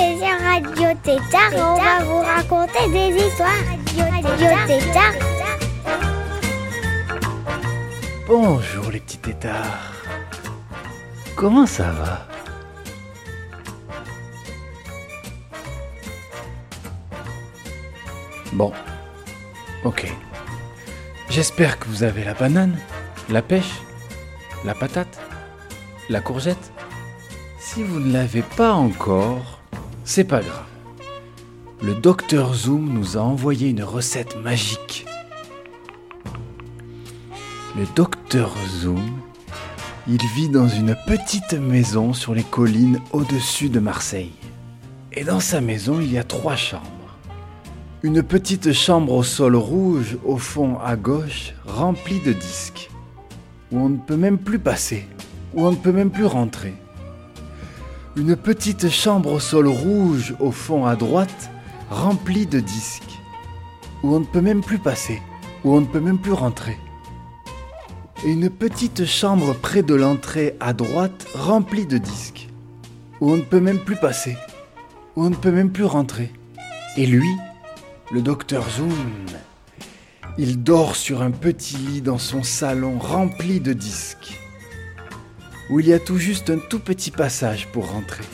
Radio Tétard on va vous raconter des histoires. Radio Tétard. Bonjour les petits tétards. Comment ça va? Bon. Ok. J'espère que vous avez la banane, la pêche, la patate, la courgette. Si vous ne l'avez pas encore, c'est pas grave. Le docteur Zoom nous a envoyé une recette magique. Le docteur Zoom, il vit dans une petite maison sur les collines au-dessus de Marseille. Et dans sa maison, il y a trois chambres. Une petite chambre au sol rouge au fond à gauche, remplie de disques, où on ne peut même plus passer, où on ne peut même plus rentrer. Une petite chambre au sol rouge au fond à droite, remplie de disques, où on ne peut même plus passer, où on ne peut même plus rentrer. Et une petite chambre près de l'entrée à droite, remplie de disques, où on ne peut même plus passer, où on ne peut même plus rentrer. Et lui, le docteur Zoom, il dort sur un petit lit dans son salon rempli de disques, où il y a tout juste un tout petit passage pour rentrer.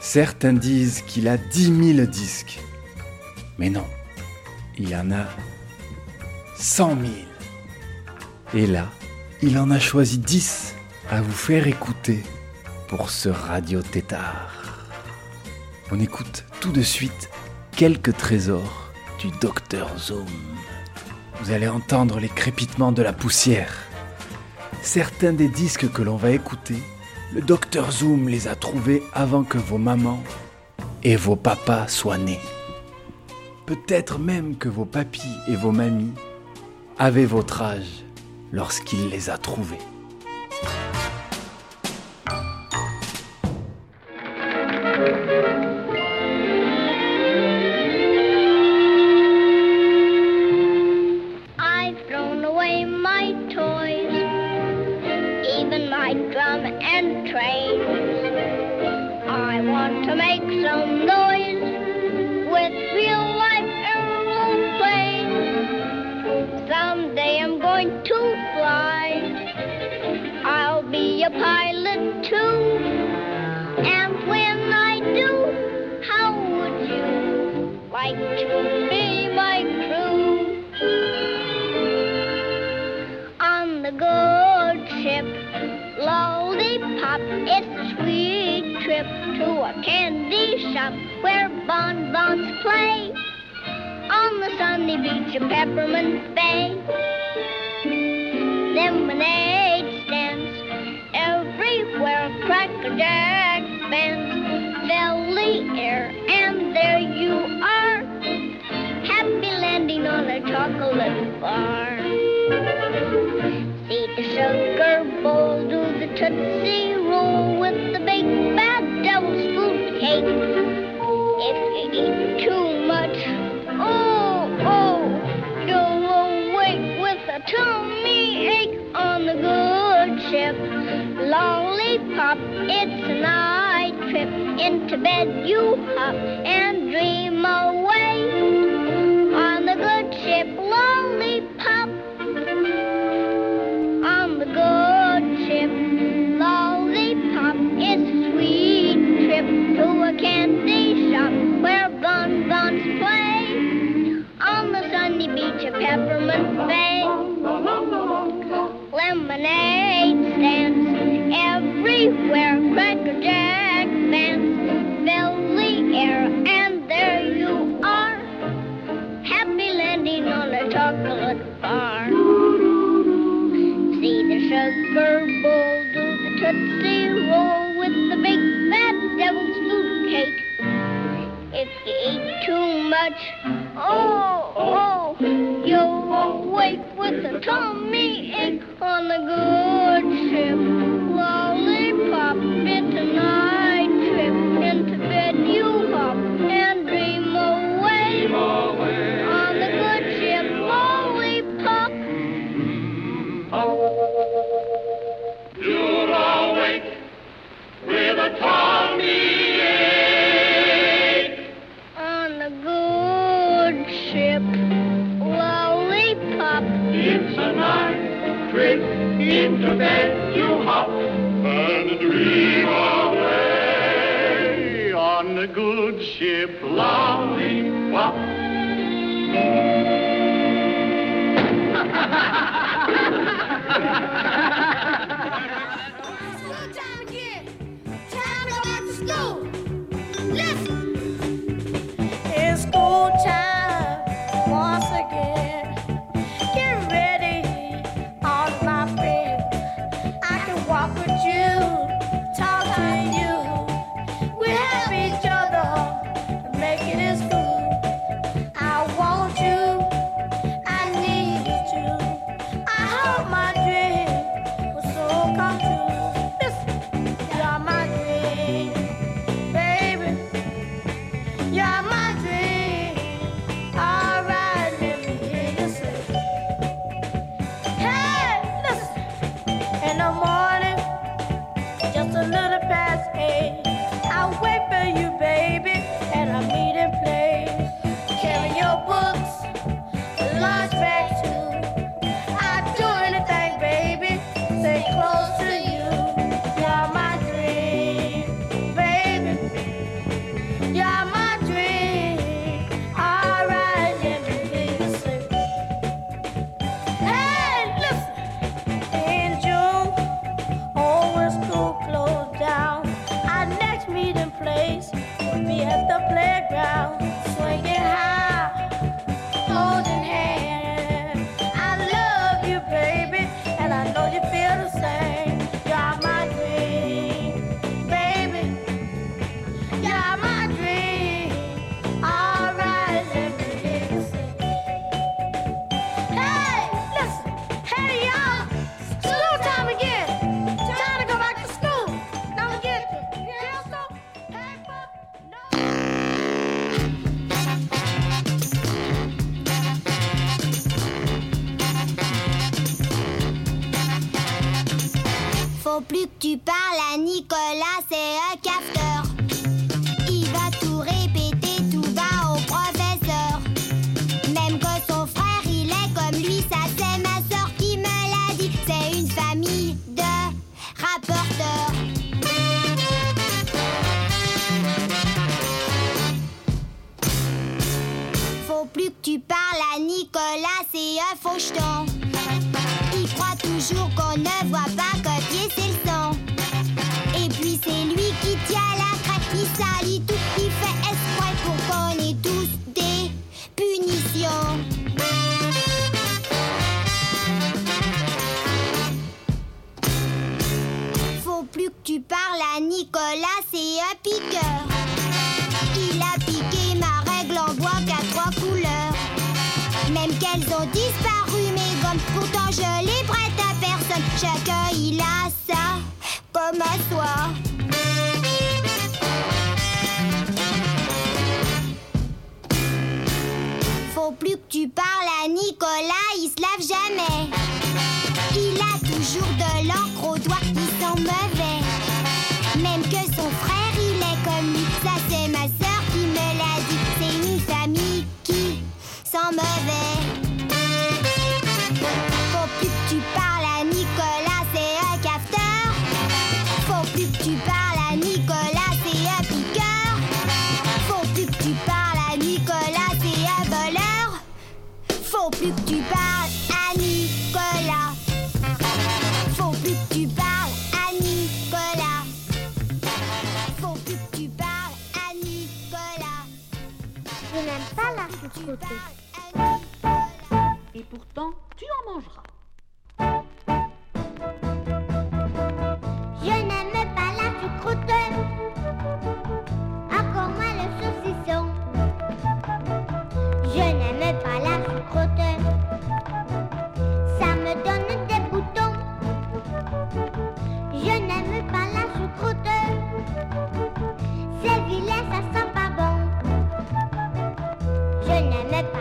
Certains disent qu'il a dix mille disques, mais non, il en a cent mille. Et là, il en a choisi dix à vous faire écouter pour ce radio tétard. On écoute tout de suite quelques trésors du docteur Zoom. Vous allez entendre les crépitements de la poussière. Certains des disques que l'on va écouter, le docteur Zoom les a trouvés avant que vos mamans et vos papas soient nés. Peut-être même que vos papis et vos mamies avaient votre âge lorsqu'il les a trouvés. A pilot too. And when I do, how would you like to be my crew? on the good ship. Lollipop, it's a sweet trip to a candy shop where bonbons play on the sunny beach of Peppermint Bay. Lemonade Cracker Jack the air, and there you are, happy landing on a chocolate bar. It's a night trip. Into bed you hop and dream away saw on the good ship. fauchetant. Il croit toujours qu'on ne voit pas. Chacun il a ça comme à soi. Faut plus que tu parles à Nicolas, il se lave jamais. je n'aimais pas.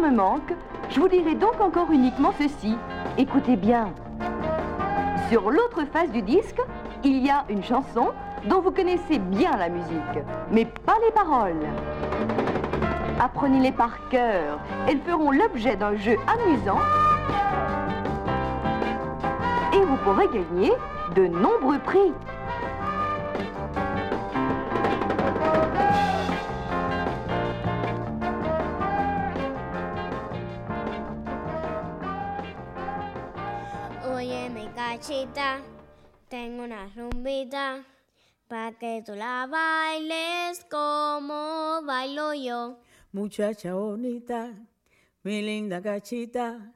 Me manque. Je vous dirai donc encore uniquement ceci. Écoutez bien. Sur l'autre face du disque, il y a une chanson dont vous connaissez bien la musique, mais pas les paroles. Apprenez-les par cœur. Elles feront l'objet d'un jeu amusant. Et vous pourrez gagner de nombreux prix. Mi cachita, tengo una rumbita para que tú la bailes como bailo yo. Muchacha bonita, mi linda cachita,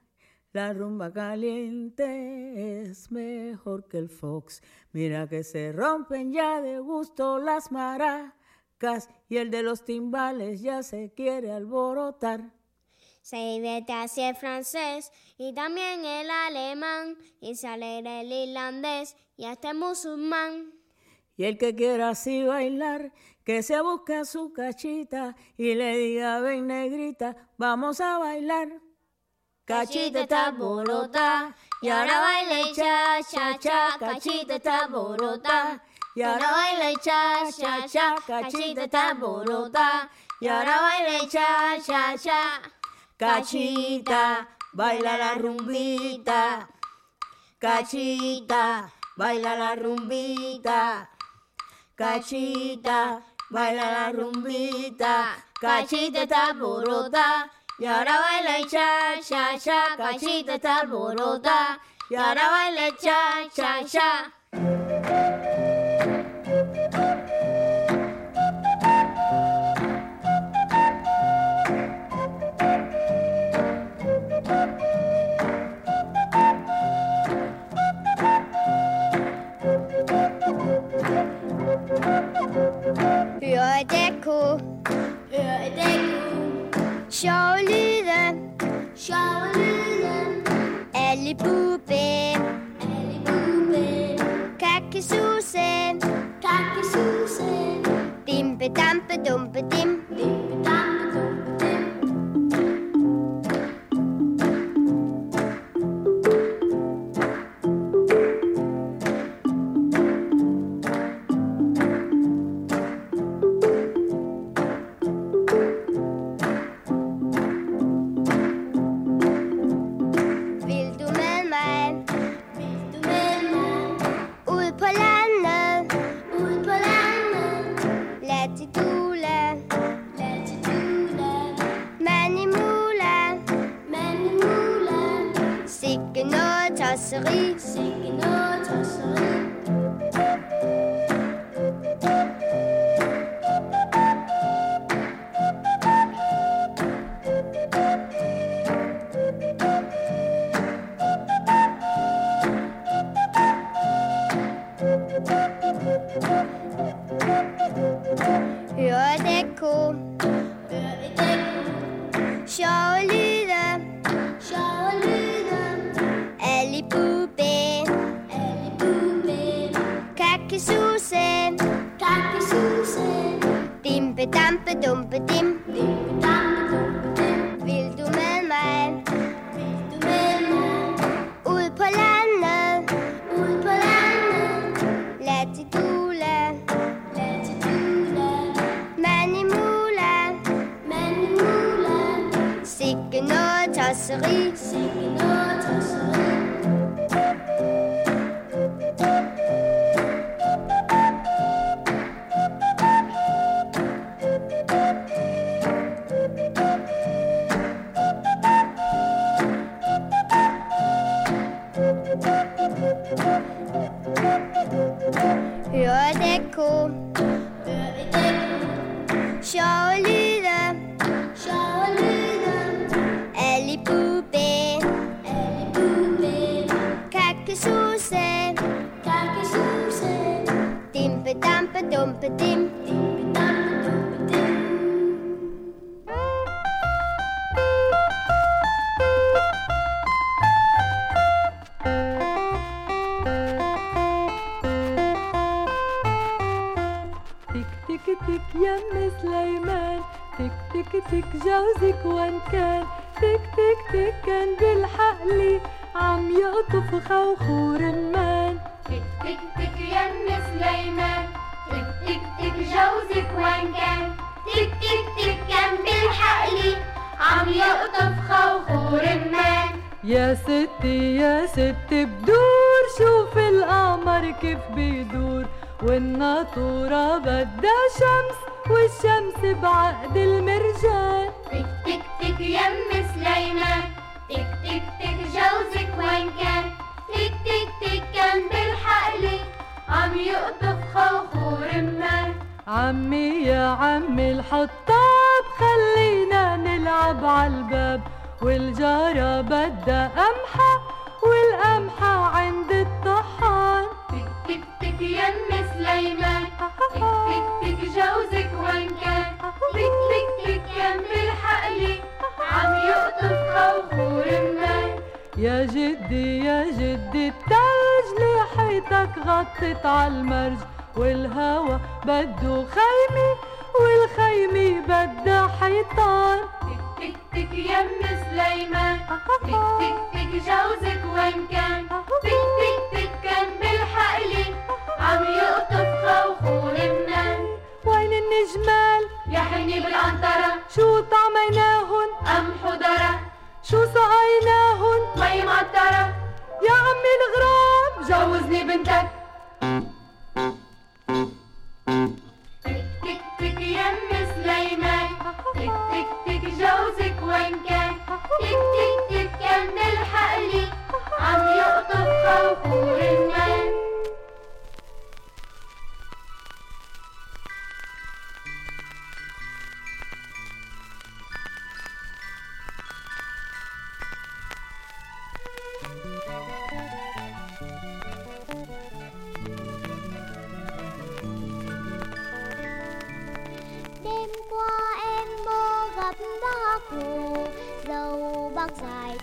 la rumba caliente es mejor que el fox. Mira que se rompen ya de gusto las maracas y el de los timbales ya se quiere alborotar. Se divierte así el francés y también el alemán y sale el irlandés y hasta el musulmán. Y el que quiera así bailar, que se busque su cachita y le diga, ven negrita, vamos a bailar. Cachita está borota y ahora baila y cha, cha, cha, cachita está borota. Y ahora baila y cha, cha, cha, cachita está borota. Y ahora baila y cha, cha, cha, cachita, baila la rumbita. Cachita, baila la rumbita. Cachita, baila la rumbita. Cachita está borota. Y ahora baila y cha, cha, cha. Cachita está borota. Y ahora baila y cha, cha, cha. brasserie, c'est une autre série. Signe notre cerise. تك تك تك كان بالحق لي عم يقطف خوخور رمان تك تك تك يم سليمان. تك تك تك جوزك وين كان. تك تك تك كان بالحق لي عم يقطف خوخور رمان يا ستي يا ستي بدور شوف القمر كيف بيدور. والناطورة بدها شمس والشمس بعقد المرجان. تك تك تك يم سليمان تك تك تك جوزك وين كان؟ تك تك تك كان بالحق لي عم يقطف خوخور رمان عمي يا عمي الحطاب خلينا نلعب عالباب والجارة بدها قمحة والقمحة عند الطحان تك تك يم سليمان تك تك تك جوزك وين كان؟ تك تك تك كان بالحق لي عم يقطف خوخور رمان يا جدي يا جدي التلج لحيتك غطت عالمرج والهوا بده خيمة والخيمة بدها حيطان. تك تك تك يم سليمان تك تك تك جوزك وين كان؟ تك تك يا حني بالقنطرة شو طعميناهن؟ قمح وذرة شو سقيناهن مي معطرة يا عمي الغرام جوزني بنتك. تك تك تك يم سليمان. تك تك تك جوزك وين كان؟ تك تك تك كان بالحق لي عم يقطف خوخور bác Dâu bác dài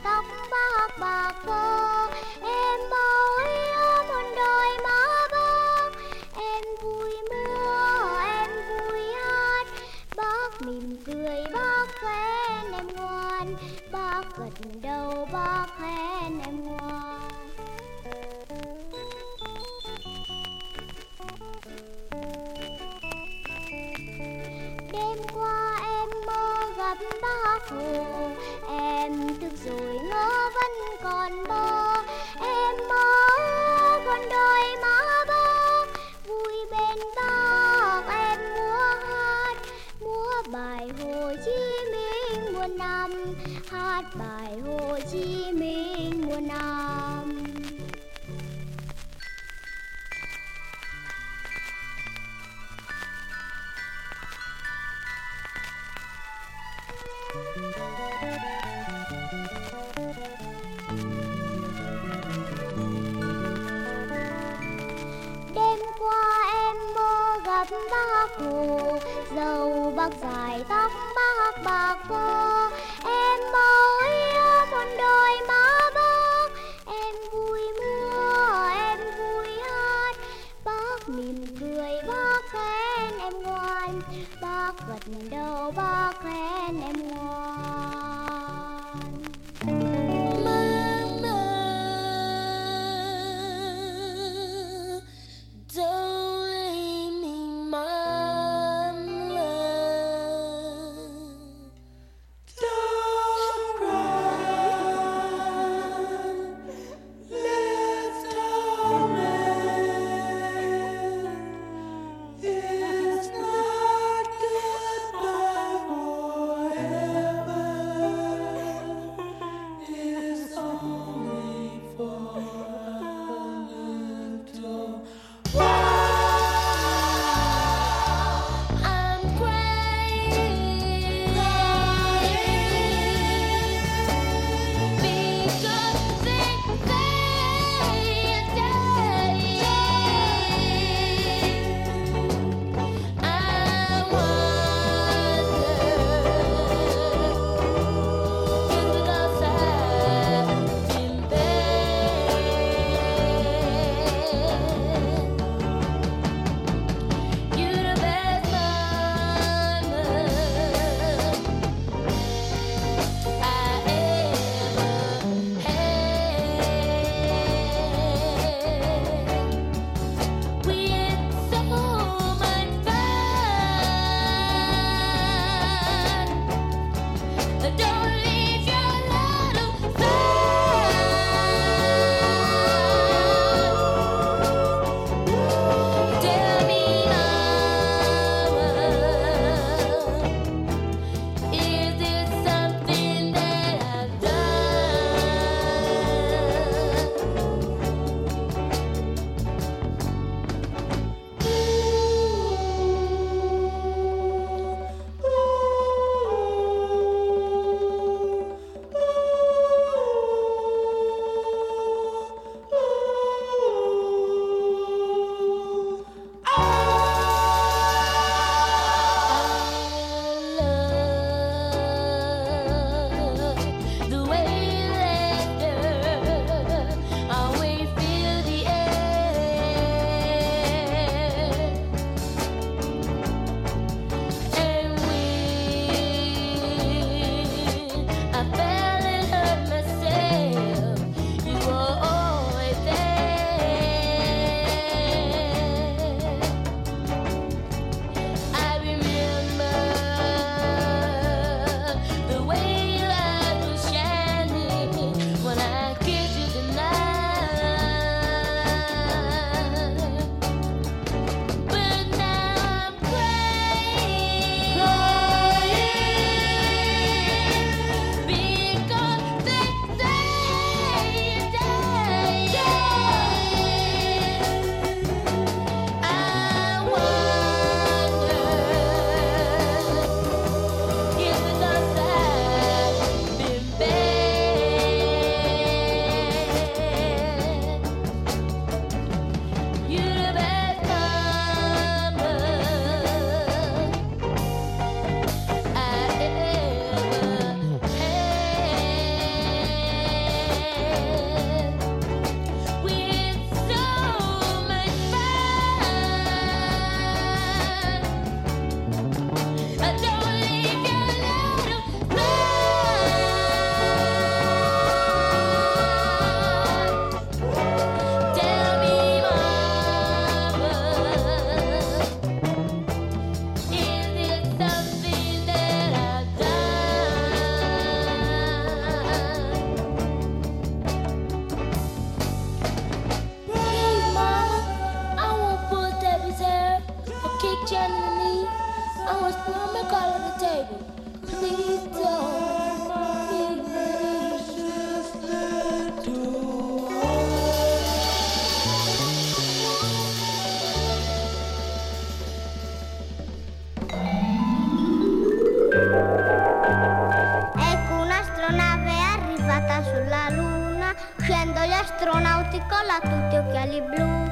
cieli blu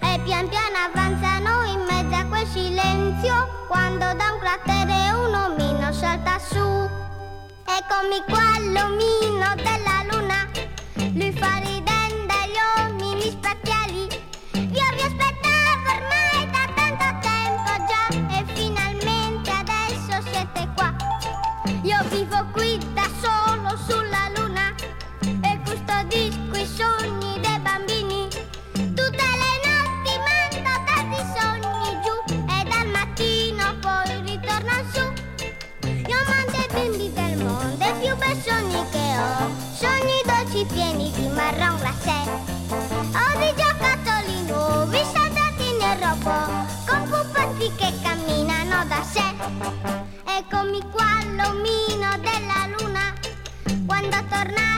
e pian piano avanzano in mezzo a quel silenzio quando da un cratere un omino salta su. Eccomi qua l'omino della luna, lui fa pieni di marron glacé. Ho dei giocattoli nuovi saltati nel robot, con pupetti che camminano da sé. Eccomi qua l'omino della luna, quando tornare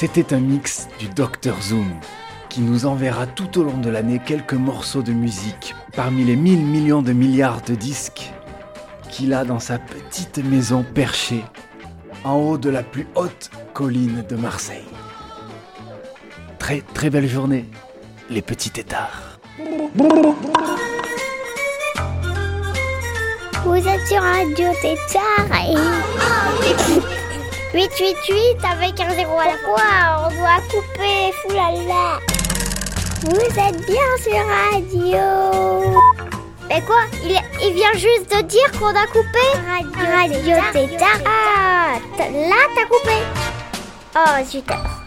C'était un mix du Dr Zoom qui nous enverra tout au long de l'année quelques morceaux de musique parmi les mille millions de milliards de disques qu'il a dans sa petite maison perchée en haut de la plus haute colline de Marseille. Très très belle journée, les petits têtards. Vous êtes sur Radio Tétard et... 888 avec un zéro à la fois, on doit couper, foulala. Vous êtes bien sur Radio. Mais quoi? Il, il vient juste de dire qu'on a coupé Radio, Radio Tétard. Ah, là t'as coupé. Oh, super.